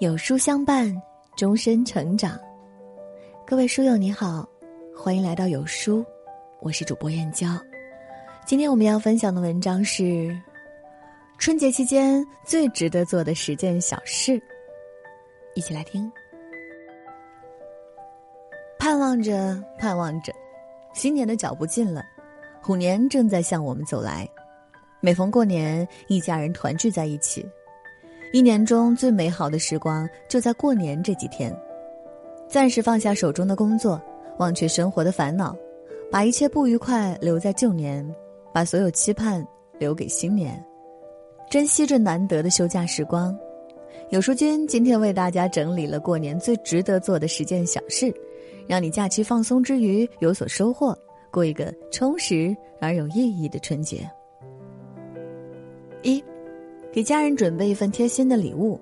有书相伴，终身成长。各位书友你好，欢迎来到有书，我是主播燕娇。今天我们要分享的文章是春节期间最值得做的十件小事，一起来听。盼望着，盼望着，新年的脚步近了，虎年正在向我们走来。每逢过年，一家人团聚在一起。一年中最美好的时光就在过年这几天，暂时放下手中的工作，忘却生活的烦恼，把一切不愉快留在旧年，把所有期盼留给新年，珍惜这难得的休假时光。有书君今天为大家整理了过年最值得做的十件小事，让你假期放松之余有所收获，过一个充实而有意义的春节。一。给家人准备一份贴心的礼物。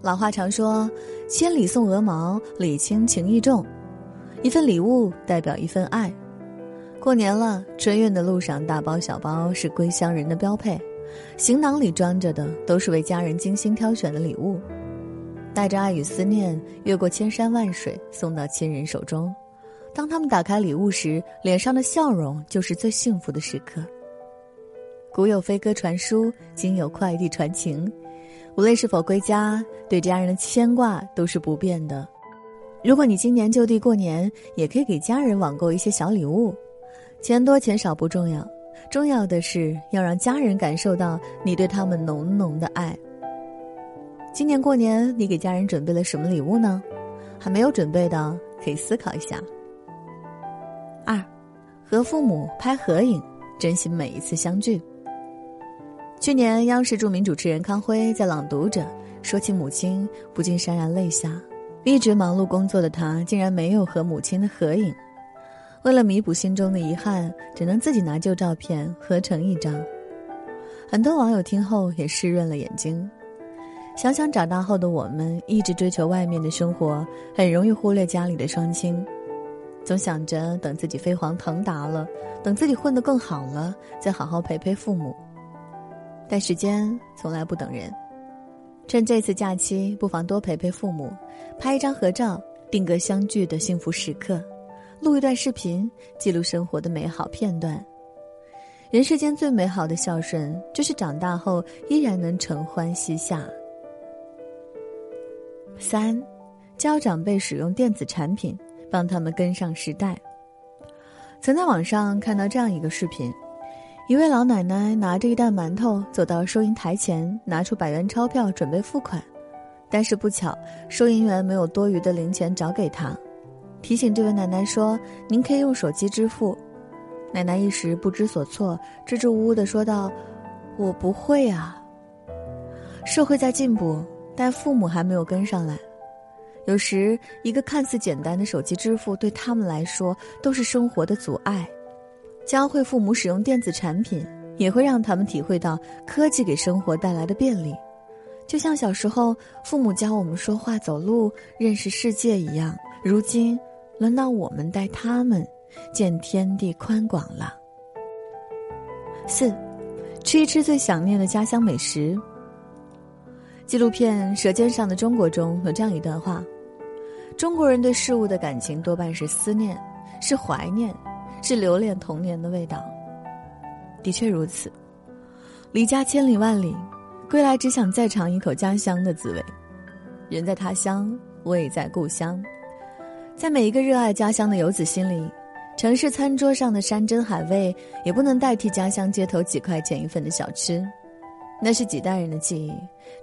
老话常说：“千里送鹅毛，礼轻情意重。”一份礼物代表一份爱。过年了，春运的路上，大包小包是归乡人的标配，行囊里装着的都是为家人精心挑选的礼物，带着爱与思念，越过千山万水，送到亲人手中。当他们打开礼物时，脸上的笑容就是最幸福的时刻。古有飞鸽传书，今有快递传情。无论是否归家，对家人的牵挂都是不变的。如果你今年就地过年，也可以给家人网购一些小礼物。钱多钱少不重要，重要的是要让家人感受到你对他们浓浓的爱。今年过年，你给家人准备了什么礼物呢？还没有准备的，可以思考一下。二，和父母拍合影，珍惜每一次相聚。去年，央视著名主持人康辉在《朗读者》说起母亲，不禁潸然泪下。一直忙碌工作的他，竟然没有和母亲的合影。为了弥补心中的遗憾，只能自己拿旧照片合成一张。很多网友听后也湿润了眼睛。想想长大后的我们，一直追求外面的生活，很容易忽略家里的双亲。总想着等自己飞黄腾达了，等自己混得更好了，再好好陪陪父母。但时间从来不等人，趁这次假期，不妨多陪陪父母，拍一张合照，定格相聚的幸福时刻，录一段视频，记录生活的美好片段。人世间最美好的孝顺，就是长大后依然能承欢膝下。三，教长辈使用电子产品，帮他们跟上时代。曾在网上看到这样一个视频。一位老奶奶拿着一袋馒头走到收银台前，拿出百元钞票准备付款，但是不巧，收银员没有多余的零钱找给她，提醒这位奶奶说：“您可以用手机支付。”奶奶一时不知所措，支支吾吾的说道：“我不会啊。”社会在进步，但父母还没有跟上来，有时一个看似简单的手机支付，对他们来说都是生活的阻碍。教会父母使用电子产品，也会让他们体会到科技给生活带来的便利，就像小时候父母教我们说话、走路、认识世界一样。如今，轮到我们带他们见天地宽广了。四，吃一吃最想念的家乡美食。纪录片《舌尖上的中国》中有这样一段话：中国人对事物的感情多半是思念，是怀念。是留恋童年的味道，的确如此。离家千里万里，归来只想再尝一口家乡的滋味。人在他乡，味在故乡。在每一个热爱家乡的游子心里，城市餐桌上的山珍海味也不能代替家乡街头几块钱一份的小吃。那是几代人的记忆，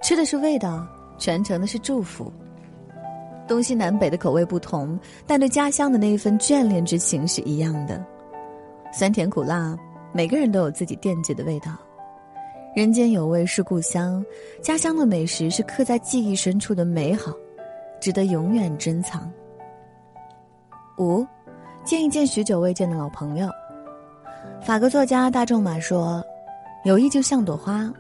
吃的是味道，传承的是祝福。东西南北的口味不同，但对家乡的那一份眷恋之情是一样的。酸甜苦辣，每个人都有自己惦记的味道。人间有味是故乡，家乡的美食是刻在记忆深处的美好，值得永远珍藏。五，见一见许久未见的老朋友。法国作家大仲马说：“友谊就像朵花，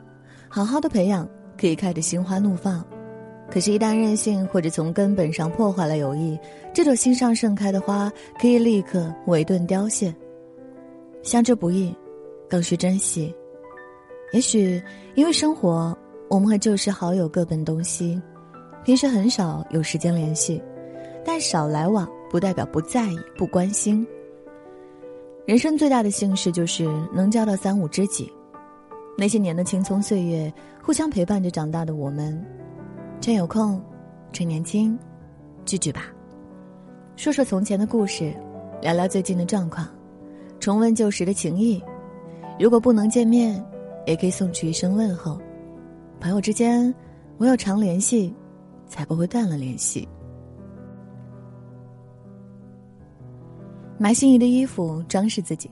好好的培养，可以开得心花怒放。”可是，一旦任性或者从根本上破坏了友谊，这朵心上盛开的花可以立刻萎顿凋谢。相知不易，更需珍惜。也许因为生活，我们和旧时好友各奔东西，平时很少有时间联系，但少来往不代表不在意、不关心。人生最大的幸事就是能交到三五知己，那些年的青葱岁月，互相陪伴着长大的我们，趁有空，趁年轻，聚聚吧，说说从前的故事，聊聊最近的状况，重温旧时的情谊。如果不能见面，也可以送去一声问候。朋友之间，唯有常联系，才不会断了联系。买心仪的衣服装饰自己，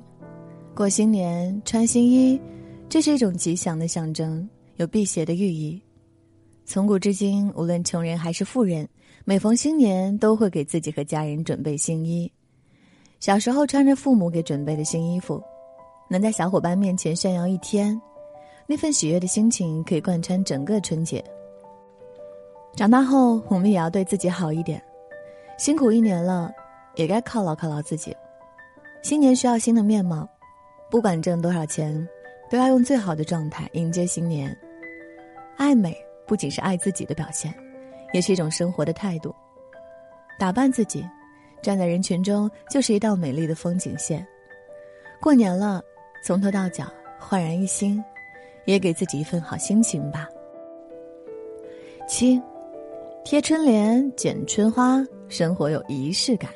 过新年穿新衣，这是一种吉祥的象征，有辟邪的寓意。从古至今，无论穷人还是富人，每逢新年都会给自己和家人准备新衣。小时候穿着父母给准备的新衣服，能在小伙伴面前炫耀一天，那份喜悦的心情可以贯穿整个春节。长大后，我们也要对自己好一点，辛苦一年了。也该犒劳犒劳自己。新年需要新的面貌，不管挣多少钱，都要用最好的状态迎接新年。爱美不仅是爱自己的表现，也是一种生活的态度。打扮自己，站在人群中就是一道美丽的风景线。过年了，从头到脚焕然一新，也给自己一份好心情吧。七，贴春联，剪春花，生活有仪式感。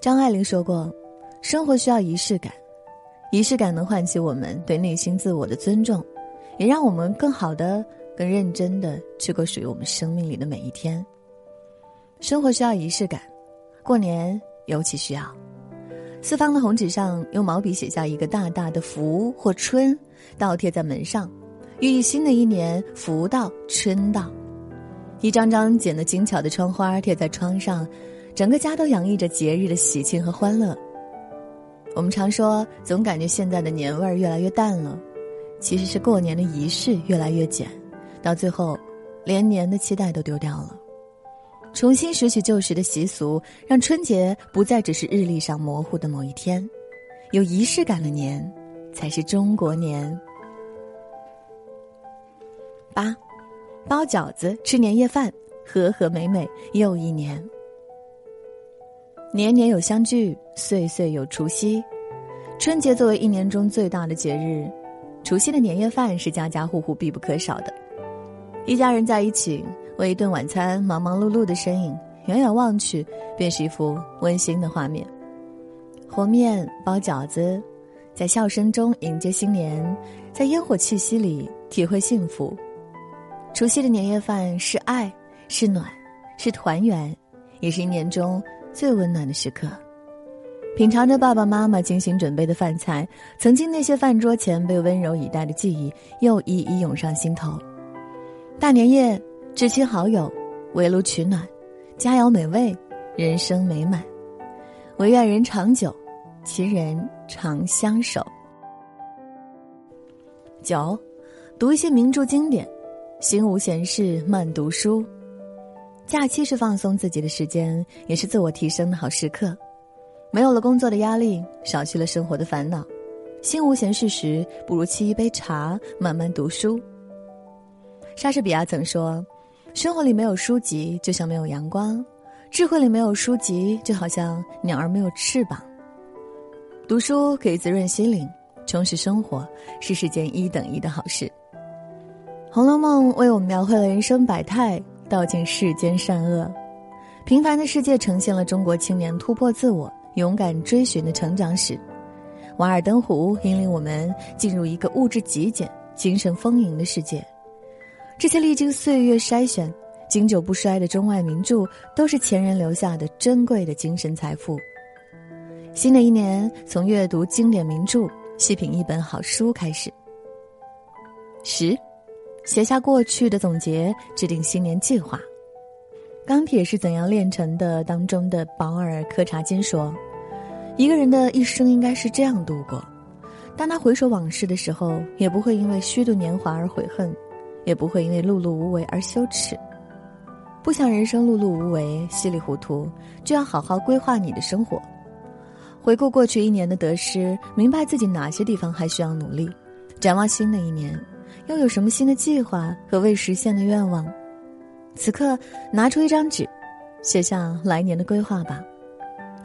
张爱玲说过：“生活需要仪式感，仪式感能唤起我们对内心自我的尊重，也让我们更好的、更认真的去过属于我们生命里的每一天。生活需要仪式感，过年尤其需要。四方的红纸上用毛笔写下一个大大的‘福’或‘春’，倒贴在门上，寓意新的一年福到春到。一张张剪得精巧的窗花贴在窗上。”整个家都洋溢着节日的喜庆和欢乐。我们常说，总感觉现在的年味儿越来越淡了，其实是过年的仪式越来越简，到最后，连年的期待都丢掉了。重新拾取旧时的习俗，让春节不再只是日历上模糊的某一天，有仪式感的年，才是中国年。八，包饺子，吃年夜饭，和和美美又一年。年年有相聚，岁岁有除夕。春节作为一年中最大的节日，除夕的年夜饭是家家户户必不可少的。一家人在一起为一顿晚餐忙忙碌碌的身影，远远望去便是一幅温馨的画面。和面包饺子，在笑声中迎接新年，在烟火气息里体会幸福。除夕的年夜饭是爱，是暖，是团圆，也是一年中。最温暖的时刻，品尝着爸爸妈妈精心准备的饭菜，曾经那些饭桌前被温柔以待的记忆又一一涌上心头。大年夜，至亲好友围炉取暖，佳肴美味，人生美满。唯愿人长久，其人长相守。九，读一些名著经典，心无闲事慢读书。假期是放松自己的时间，也是自我提升的好时刻。没有了工作的压力，少去了生活的烦恼，心无闲事时，不如沏一杯茶，慢慢读书。莎士比亚曾说：“生活里没有书籍，就像没有阳光；智慧里没有书籍，就好像鸟儿没有翅膀。”读书可以滋润心灵，充实生活，是世间一等一的好事。《红楼梦》为我们描绘了人生百态。道尽世间善恶，平凡的世界呈现了中国青年突破自我、勇敢追寻的成长史。《瓦尔登湖》引领我们进入一个物质极简、精神丰盈的世界。这些历经岁月筛选、经久不衰的中外名著，都是前人留下的珍贵的精神财富。新的一年，从阅读经典名著、细品一本好书开始。十。写下过去的总结，制定新年计划。《钢铁是怎样炼成的》当中的保尔·柯察金说：“一个人的一生应该是这样度过：当他回首往事的时候，也不会因为虚度年华而悔恨，也不会因为碌碌无为而羞耻。不想人生碌碌无为、稀里糊涂，就要好好规划你的生活。回顾过去一年的得失，明白自己哪些地方还需要努力，展望新的一年。”又有什么新的计划和未实现的愿望？此刻拿出一张纸，写下来年的规划吧，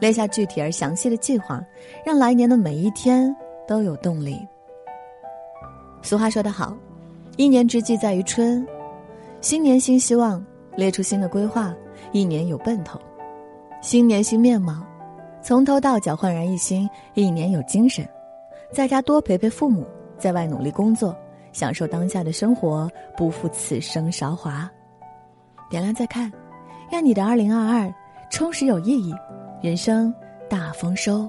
列下具体而详细的计划，让来年的每一天都有动力。俗话说得好，一年之计在于春，新年新希望，列出新的规划，一年有奔头；新年新面貌，从头到脚焕然一新，一年有精神。在家多陪陪父母，在外努力工作，享受当下的生活，不负此生韶华。点亮再看，愿你的二零二二充实有意义，人生大丰收。